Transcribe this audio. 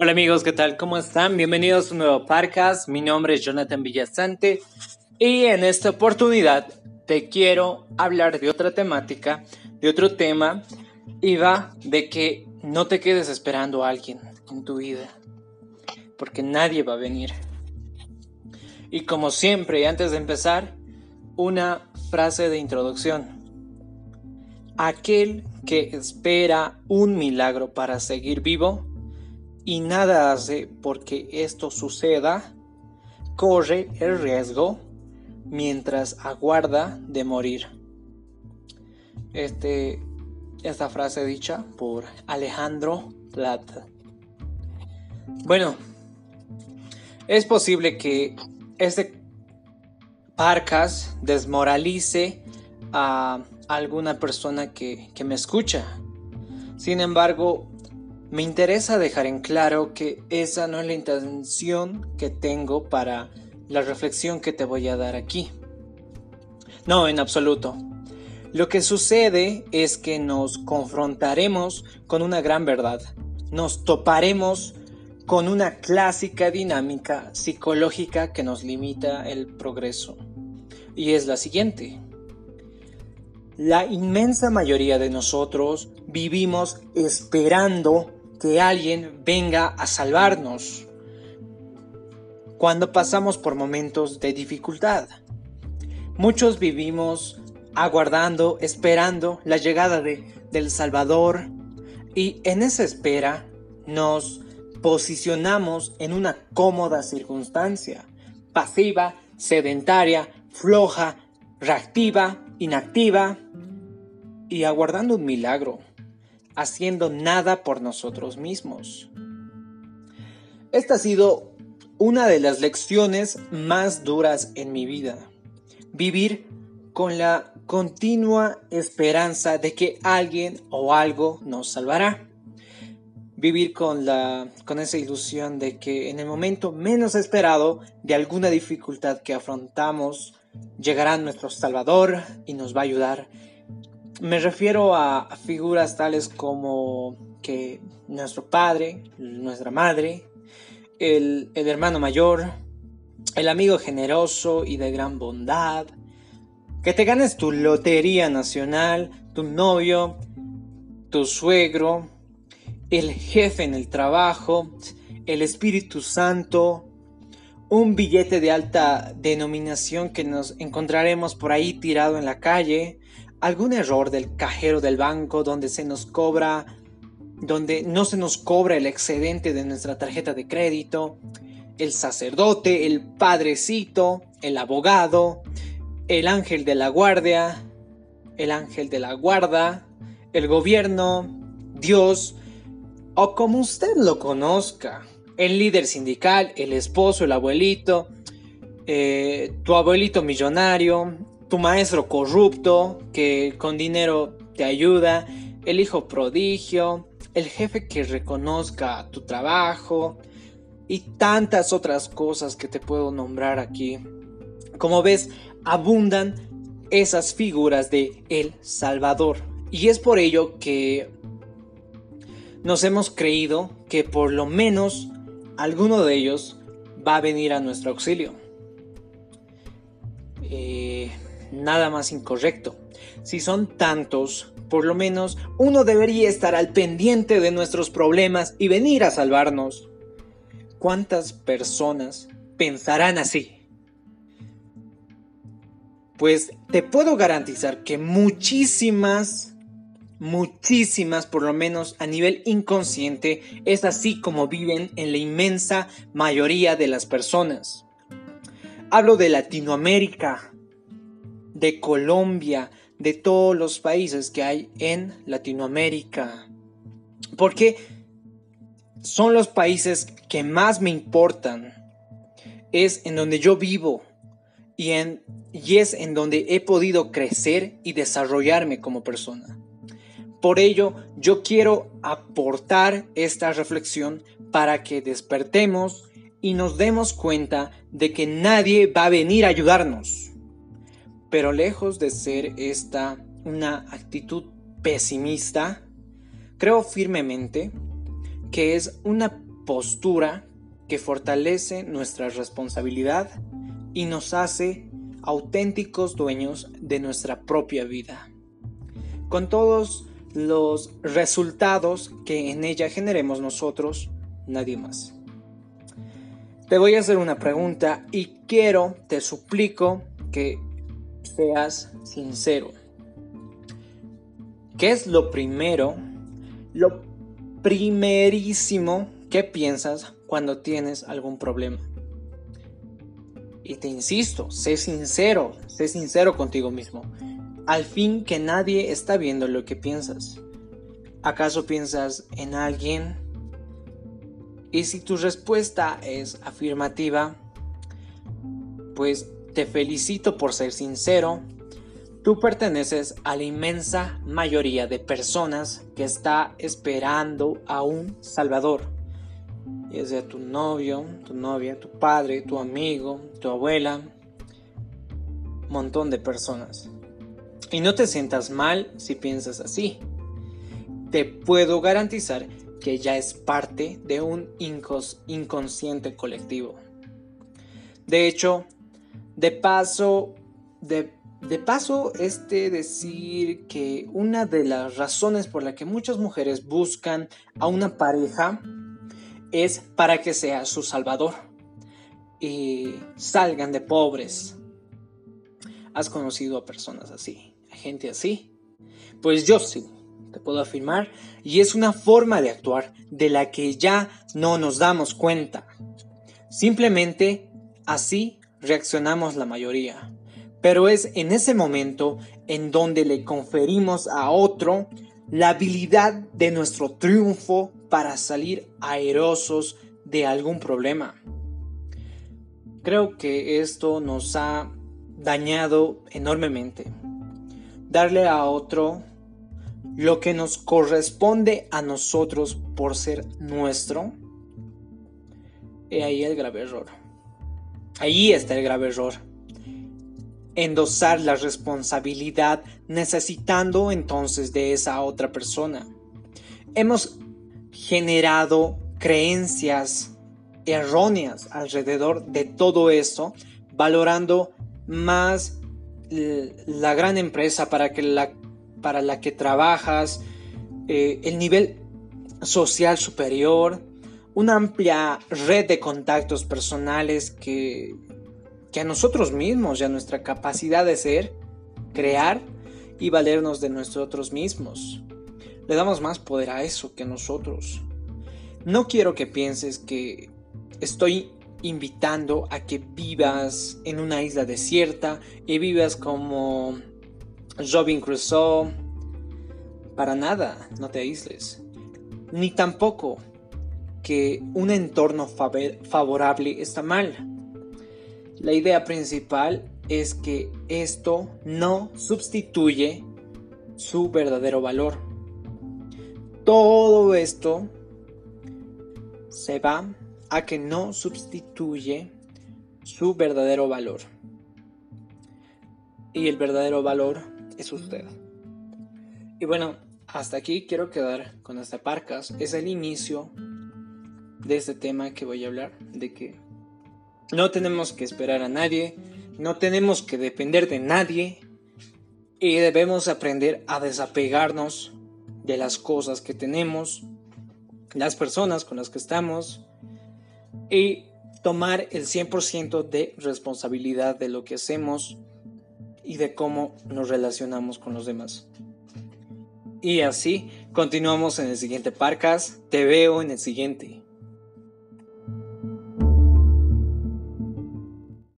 Hola amigos, ¿qué tal? ¿Cómo están? Bienvenidos a un nuevo podcast. Mi nombre es Jonathan Villasante y en esta oportunidad te quiero hablar de otra temática, de otro tema y va de que no te quedes esperando a alguien en tu vida, porque nadie va a venir. Y como siempre, antes de empezar, una frase de introducción. Aquel que espera un milagro para seguir vivo y nada hace porque esto suceda, corre el riesgo mientras aguarda de morir. Este, esta frase dicha por Alejandro Plata. Bueno, es posible que este parcas desmoralice a alguna persona que, que me escucha. Sin embargo, me interesa dejar en claro que esa no es la intención que tengo para la reflexión que te voy a dar aquí. No, en absoluto. Lo que sucede es que nos confrontaremos con una gran verdad. Nos toparemos con una clásica dinámica psicológica que nos limita el progreso. Y es la siguiente. La inmensa mayoría de nosotros vivimos esperando que alguien venga a salvarnos cuando pasamos por momentos de dificultad. Muchos vivimos aguardando, esperando la llegada de, del Salvador y en esa espera nos posicionamos en una cómoda circunstancia, pasiva, sedentaria, floja, reactiva, inactiva y aguardando un milagro haciendo nada por nosotros mismos. Esta ha sido una de las lecciones más duras en mi vida. Vivir con la continua esperanza de que alguien o algo nos salvará. Vivir con, la, con esa ilusión de que en el momento menos esperado de alguna dificultad que afrontamos, llegará nuestro Salvador y nos va a ayudar me refiero a figuras tales como que nuestro padre, nuestra madre, el, hermano mayor, el amigo generoso y de gran bondad, que te ganes tu lotería nacional, tu novio, tu suegro, el jefe en el trabajo, el Espíritu Santo, un billete de alta denominación que nos encontraremos por ahí tirado en la calle, algún error del cajero del banco donde se nos cobra, donde no se nos cobra el excedente de nuestra tarjeta de crédito, el sacerdote, el padrecito, el abogado, el ángel de la guardia, el ángel de la guarda, el gobierno, Dios, o como usted lo conozca, el líder sindical, el esposo, el abuelito, eh, tu abuelito millonario, tu maestro corrupto que con dinero te ayuda, el hijo prodigio, el jefe que reconozca tu trabajo y tantas otras cosas que te puedo nombrar aquí. Como ves, abundan esas figuras de El Salvador. Y es por ello que nos hemos creído que por lo menos alguno de ellos va a venir a nuestro auxilio. Eh, nada más incorrecto. Si son tantos, por lo menos uno debería estar al pendiente de nuestros problemas y venir a salvarnos. ¿Cuántas personas pensarán así? Pues te puedo garantizar que muchísimas, muchísimas, por lo menos a nivel inconsciente, es así como viven en la inmensa mayoría de las personas. Hablo de Latinoamérica, de Colombia, de todos los países que hay en Latinoamérica. Porque son los países que más me importan. Es en donde yo vivo y, en, y es en donde he podido crecer y desarrollarme como persona. Por ello, yo quiero aportar esta reflexión para que despertemos y nos demos cuenta de que nadie va a venir a ayudarnos. Pero lejos de ser esta una actitud pesimista, creo firmemente que es una postura que fortalece nuestra responsabilidad y nos hace auténticos dueños de nuestra propia vida. Con todos los resultados que en ella generemos nosotros, nadie más. Te voy a hacer una pregunta y quiero, te suplico que seas sincero. ¿Qué es lo primero, lo primerísimo que piensas cuando tienes algún problema? Y te insisto, sé sincero, sé sincero contigo mismo. Al fin que nadie está viendo lo que piensas. ¿Acaso piensas en alguien? Y si tu respuesta es afirmativa, pues te felicito por ser sincero. Tú perteneces a la inmensa mayoría de personas que está esperando a un Salvador. Ya sea tu novio, tu novia, tu padre, tu amigo, tu abuela, montón de personas. Y no te sientas mal si piensas así. Te puedo garantizar que ya es parte de un inconsciente colectivo. De hecho, de paso, de, de, paso, este decir que una de las razones por la que muchas mujeres buscan a una pareja es para que sea su salvador y salgan de pobres. ¿Has conocido a personas así? ¿A gente así? Pues yo sí te puedo afirmar, y es una forma de actuar de la que ya no nos damos cuenta. Simplemente así reaccionamos la mayoría. Pero es en ese momento en donde le conferimos a otro la habilidad de nuestro triunfo para salir aerosos de algún problema. Creo que esto nos ha dañado enormemente. Darle a otro lo que nos corresponde a nosotros por ser nuestro, y ahí el grave error. Ahí está el grave error. Endosar la responsabilidad necesitando entonces de esa otra persona. Hemos generado creencias erróneas alrededor de todo esto, valorando más la gran empresa para que la para la que trabajas, eh, el nivel social superior, una amplia red de contactos personales que, que a nosotros mismos y a nuestra capacidad de ser, crear y valernos de nosotros mismos. Le damos más poder a eso que a nosotros. No quiero que pienses que estoy invitando a que vivas en una isla desierta y vivas como Robin Crusoe. Para nada, no te aísles. Ni tampoco que un entorno favorable está mal. La idea principal es que esto no sustituye su verdadero valor. Todo esto se va a que no sustituye su verdadero valor. Y el verdadero valor es usted. Y bueno, hasta aquí quiero quedar con esta parcas. Es el inicio de este tema que voy a hablar, de que no tenemos que esperar a nadie, no tenemos que depender de nadie y debemos aprender a desapegarnos de las cosas que tenemos, las personas con las que estamos y tomar el 100% de responsabilidad de lo que hacemos y de cómo nos relacionamos con los demás. Y así continuamos en el siguiente Parcas. Te veo en el siguiente.